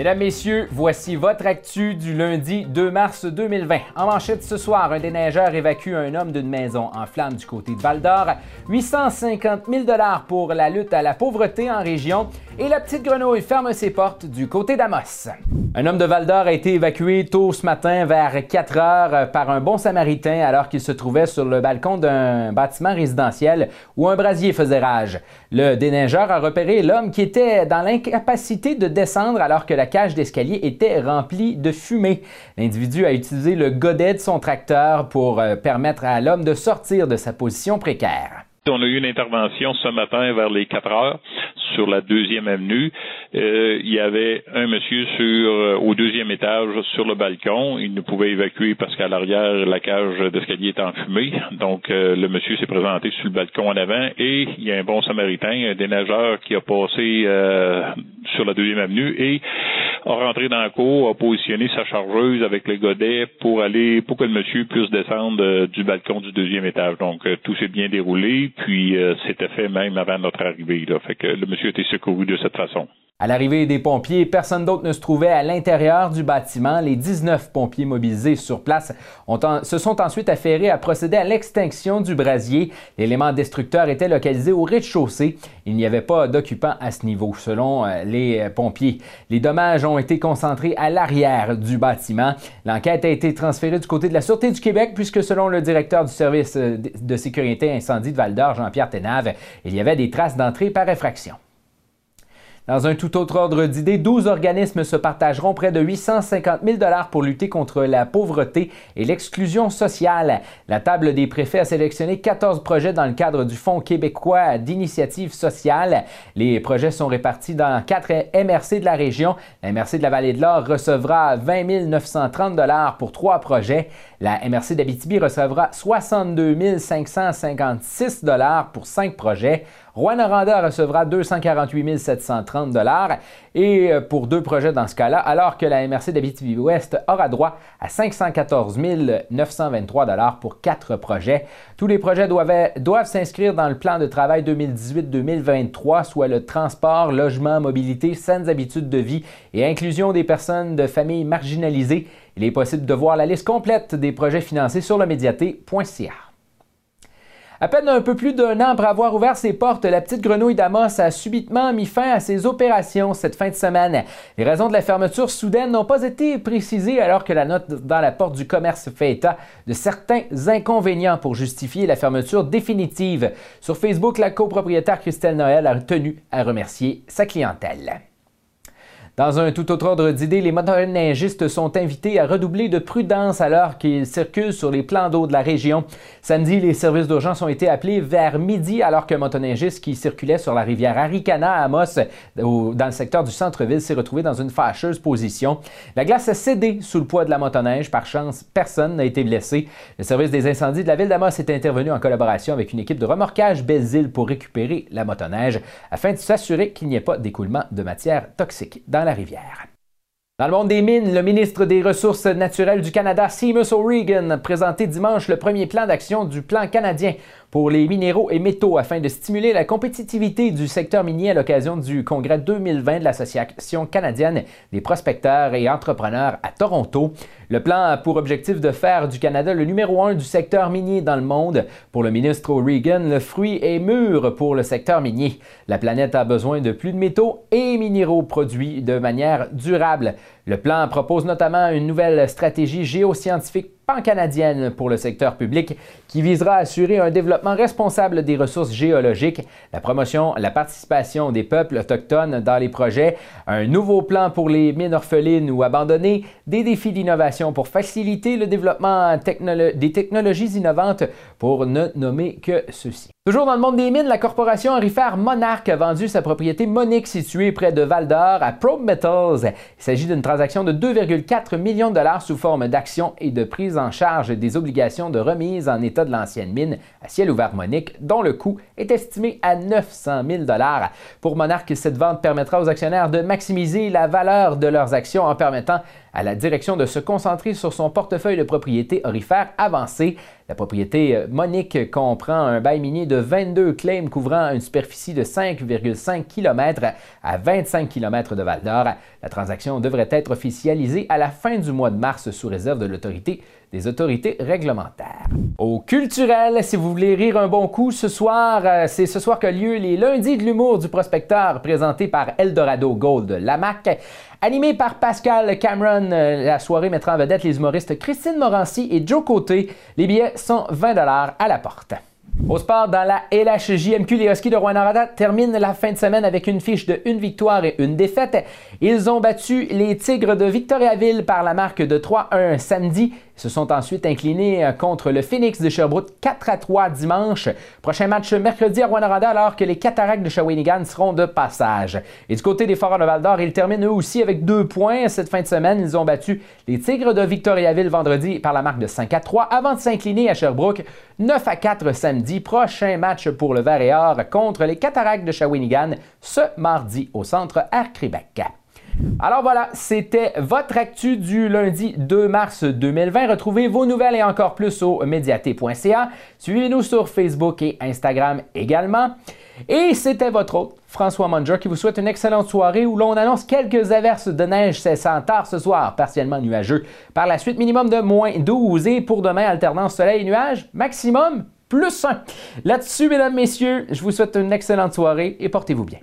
Mesdames, Messieurs, voici votre actu du lundi 2 mars 2020. En manchette ce soir, un déneigeur évacue un homme d'une maison en flammes du côté de Val d'Or. 850 000 pour la lutte à la pauvreté en région. Et la petite grenouille ferme ses portes du côté d'Amos. Un homme de Val d'Or a été évacué tôt ce matin vers 4 heures par un bon samaritain alors qu'il se trouvait sur le balcon d'un bâtiment résidentiel où un brasier faisait rage. Le déneigeur a repéré l'homme qui était dans l'incapacité de descendre alors que la cage d'escalier était remplie de fumée. L'individu a utilisé le godet de son tracteur pour euh, permettre à l'homme de sortir de sa position précaire. On a eu une intervention ce matin vers les 4 heures sur la deuxième avenue. Euh, il y avait un monsieur sur euh, au deuxième étage sur le balcon. Il ne pouvait évacuer parce qu'à l'arrière, la cage d'escalier était enfumée. Donc, le monsieur s'est présenté sur le balcon en avant et il y a un bon samaritain, un déneigeur qui a passé sur la deuxième avenue et a rentré dans la cour, a positionné sa chargeuse avec le godet pour aller, pour que le monsieur puisse descendre euh, du balcon du deuxième étage. Donc, euh, tout s'est bien déroulé, puis euh, c'était fait même avant notre arrivée. Là. Le monsieur a été secouru de cette façon. À l'arrivée des pompiers, personne d'autre ne se trouvait à l'intérieur du bâtiment. Les 19 pompiers mobilisés sur place se sont ensuite affairés à procéder à l'extinction du brasier. L'élément destructeur était localisé au rez-de-chaussée. Il n'y avait pas d'occupants à ce niveau, selon euh, les euh, pompiers. Les dommages ont été concentrés à l'arrière du bâtiment. L'enquête a été transférée du côté de la Sûreté du Québec, puisque selon le directeur du service euh, de sécurité incendie de Val-d'Or, Jean-Pierre Ténave, il y avait des traces d'entrée par effraction. Dans un tout autre ordre d'idées, 12 organismes se partageront près de 850 000 pour lutter contre la pauvreté et l'exclusion sociale. La table des préfets a sélectionné 14 projets dans le cadre du Fonds québécois d'initiative sociale. Les projets sont répartis dans quatre MRC de la région. La MRC de la Vallée de l'Or recevra 20 930 pour trois projets. La MRC d'Abitibi recevra 62 556 pour cinq projets. Rouen-Noranda recevra 248 730 et euh, pour deux projets dans ce cas-là, alors que la MRC d'Abitibi-Ouest aura droit à 514 923 pour quatre projets. Tous les projets doivent, doivent s'inscrire dans le plan de travail 2018-2023, soit le transport, logement, mobilité, saines habitudes de vie et inclusion des personnes de familles marginalisées. Il est possible de voir la liste complète des projets financés sur le médiaté.ca. À peine un peu plus d'un an après avoir ouvert ses portes, la petite grenouille d'Amos a subitement mis fin à ses opérations cette fin de semaine. Les raisons de la fermeture soudaine n'ont pas été précisées alors que la note dans la porte du commerce fait état de certains inconvénients pour justifier la fermeture définitive. Sur Facebook, la copropriétaire Christelle Noël a tenu à remercier sa clientèle. Dans un tout autre ordre d'idées, les motoneigistes sont invités à redoubler de prudence alors qu'ils circulent sur les plans d'eau de la région. Samedi, les services d'urgence ont été appelés vers midi alors qu'un motoneigiste qui circulait sur la rivière Aricana à Amos, dans le secteur du centre-ville, s'est retrouvé dans une fâcheuse position. La glace a cédé sous le poids de la motoneige. Par chance, personne n'a été blessé. Le service des incendies de la ville d'Amos est intervenu en collaboration avec une équipe de remorquage Belle-Île pour récupérer la motoneige afin de s'assurer qu'il n'y ait pas d'écoulement de matière toxique dans la rivière. Dans le monde des mines, le ministre des Ressources naturelles du Canada, Seamus O'Regan, a présenté dimanche le premier plan d'action du plan canadien pour les minéraux et métaux afin de stimuler la compétitivité du secteur minier à l'occasion du congrès 2020 de l'Association canadienne des prospecteurs et entrepreneurs à Toronto. Le plan a pour objectif de faire du Canada le numéro un du secteur minier dans le monde. Pour le ministre O'Regan, le fruit est mûr pour le secteur minier. La planète a besoin de plus de métaux et minéraux produits de manière durable. Le plan propose notamment une nouvelle stratégie géoscientifique pan-canadienne pour le secteur public qui visera à assurer un développement responsable des ressources géologiques, la promotion, la participation des peuples autochtones dans les projets, un nouveau plan pour les mines orphelines ou abandonnées, des défis d'innovation pour faciliter le développement des technologies innovantes pour ne nommer que ceci. Toujours dans le monde des mines, la corporation aurifère Monarch a vendu sa propriété Monique située près de Val d'Or à Probe Metals. Il s'agit d'une transaction de 2,4 millions de dollars sous forme d'actions et de prise en charge des obligations de remise en état de l'ancienne mine à ciel ouvert Monique, dont le coût est estimé à 900 000 dollars. Pour Monarch, cette vente permettra aux actionnaires de maximiser la valeur de leurs actions en permettant à la direction de se concentrer sur son portefeuille de propriétés orifères avancées. La propriété euh, Monique comprend un bail minier de 22 claims couvrant une superficie de 5,5 km à 25 km de Val d'Or. La transaction devrait être officialisée à la fin du mois de mars sous réserve de l'autorité des autorités réglementaires. Au culturel, si vous voulez rire un bon coup ce soir, euh, c'est ce soir que lieu les lundis de l'humour du prospecteur présenté par Eldorado Gold Lamac. Animé par Pascal Cameron, euh, la soirée mettra en vedette les humoristes Christine Morancy et Joe Côté. Les billets sont 20 à la porte. Au sport, dans la LHJMQ, les Huskies de Rouen-Noranda terminent la fin de semaine avec une fiche de une victoire et une défaite. Ils ont battu les Tigres de Victoriaville par la marque de 3-1 samedi se sont ensuite inclinés euh, contre le Phoenix de Sherbrooke 4 à 3 dimanche. Prochain match mercredi à Rwanda alors que les Cataractes de Shawinigan seront de passage. Et du côté des Foreurs de Val d'Or, ils terminent eux aussi avec deux points cette fin de semaine. Ils ont battu les Tigres de Victoriaville vendredi par la marque de 5 à 3 avant de s'incliner à Sherbrooke 9 à 4 samedi. Prochain match pour le Vert et Or contre les Cataractes de Shawinigan ce mardi au centre Arcribec. Alors voilà, c'était votre actu du lundi 2 mars 2020. Retrouvez vos nouvelles et encore plus au médiaté.ca. Suivez-nous sur Facebook et Instagram également. Et c'était votre hôte, François Manger, qui vous souhaite une excellente soirée où l'on annonce quelques averses de neige cessant tard ce soir, partiellement nuageux. Par la suite, minimum de moins 12 et pour demain, alternance soleil et nuages, maximum plus 1. Là-dessus, mesdames, messieurs, je vous souhaite une excellente soirée et portez-vous bien.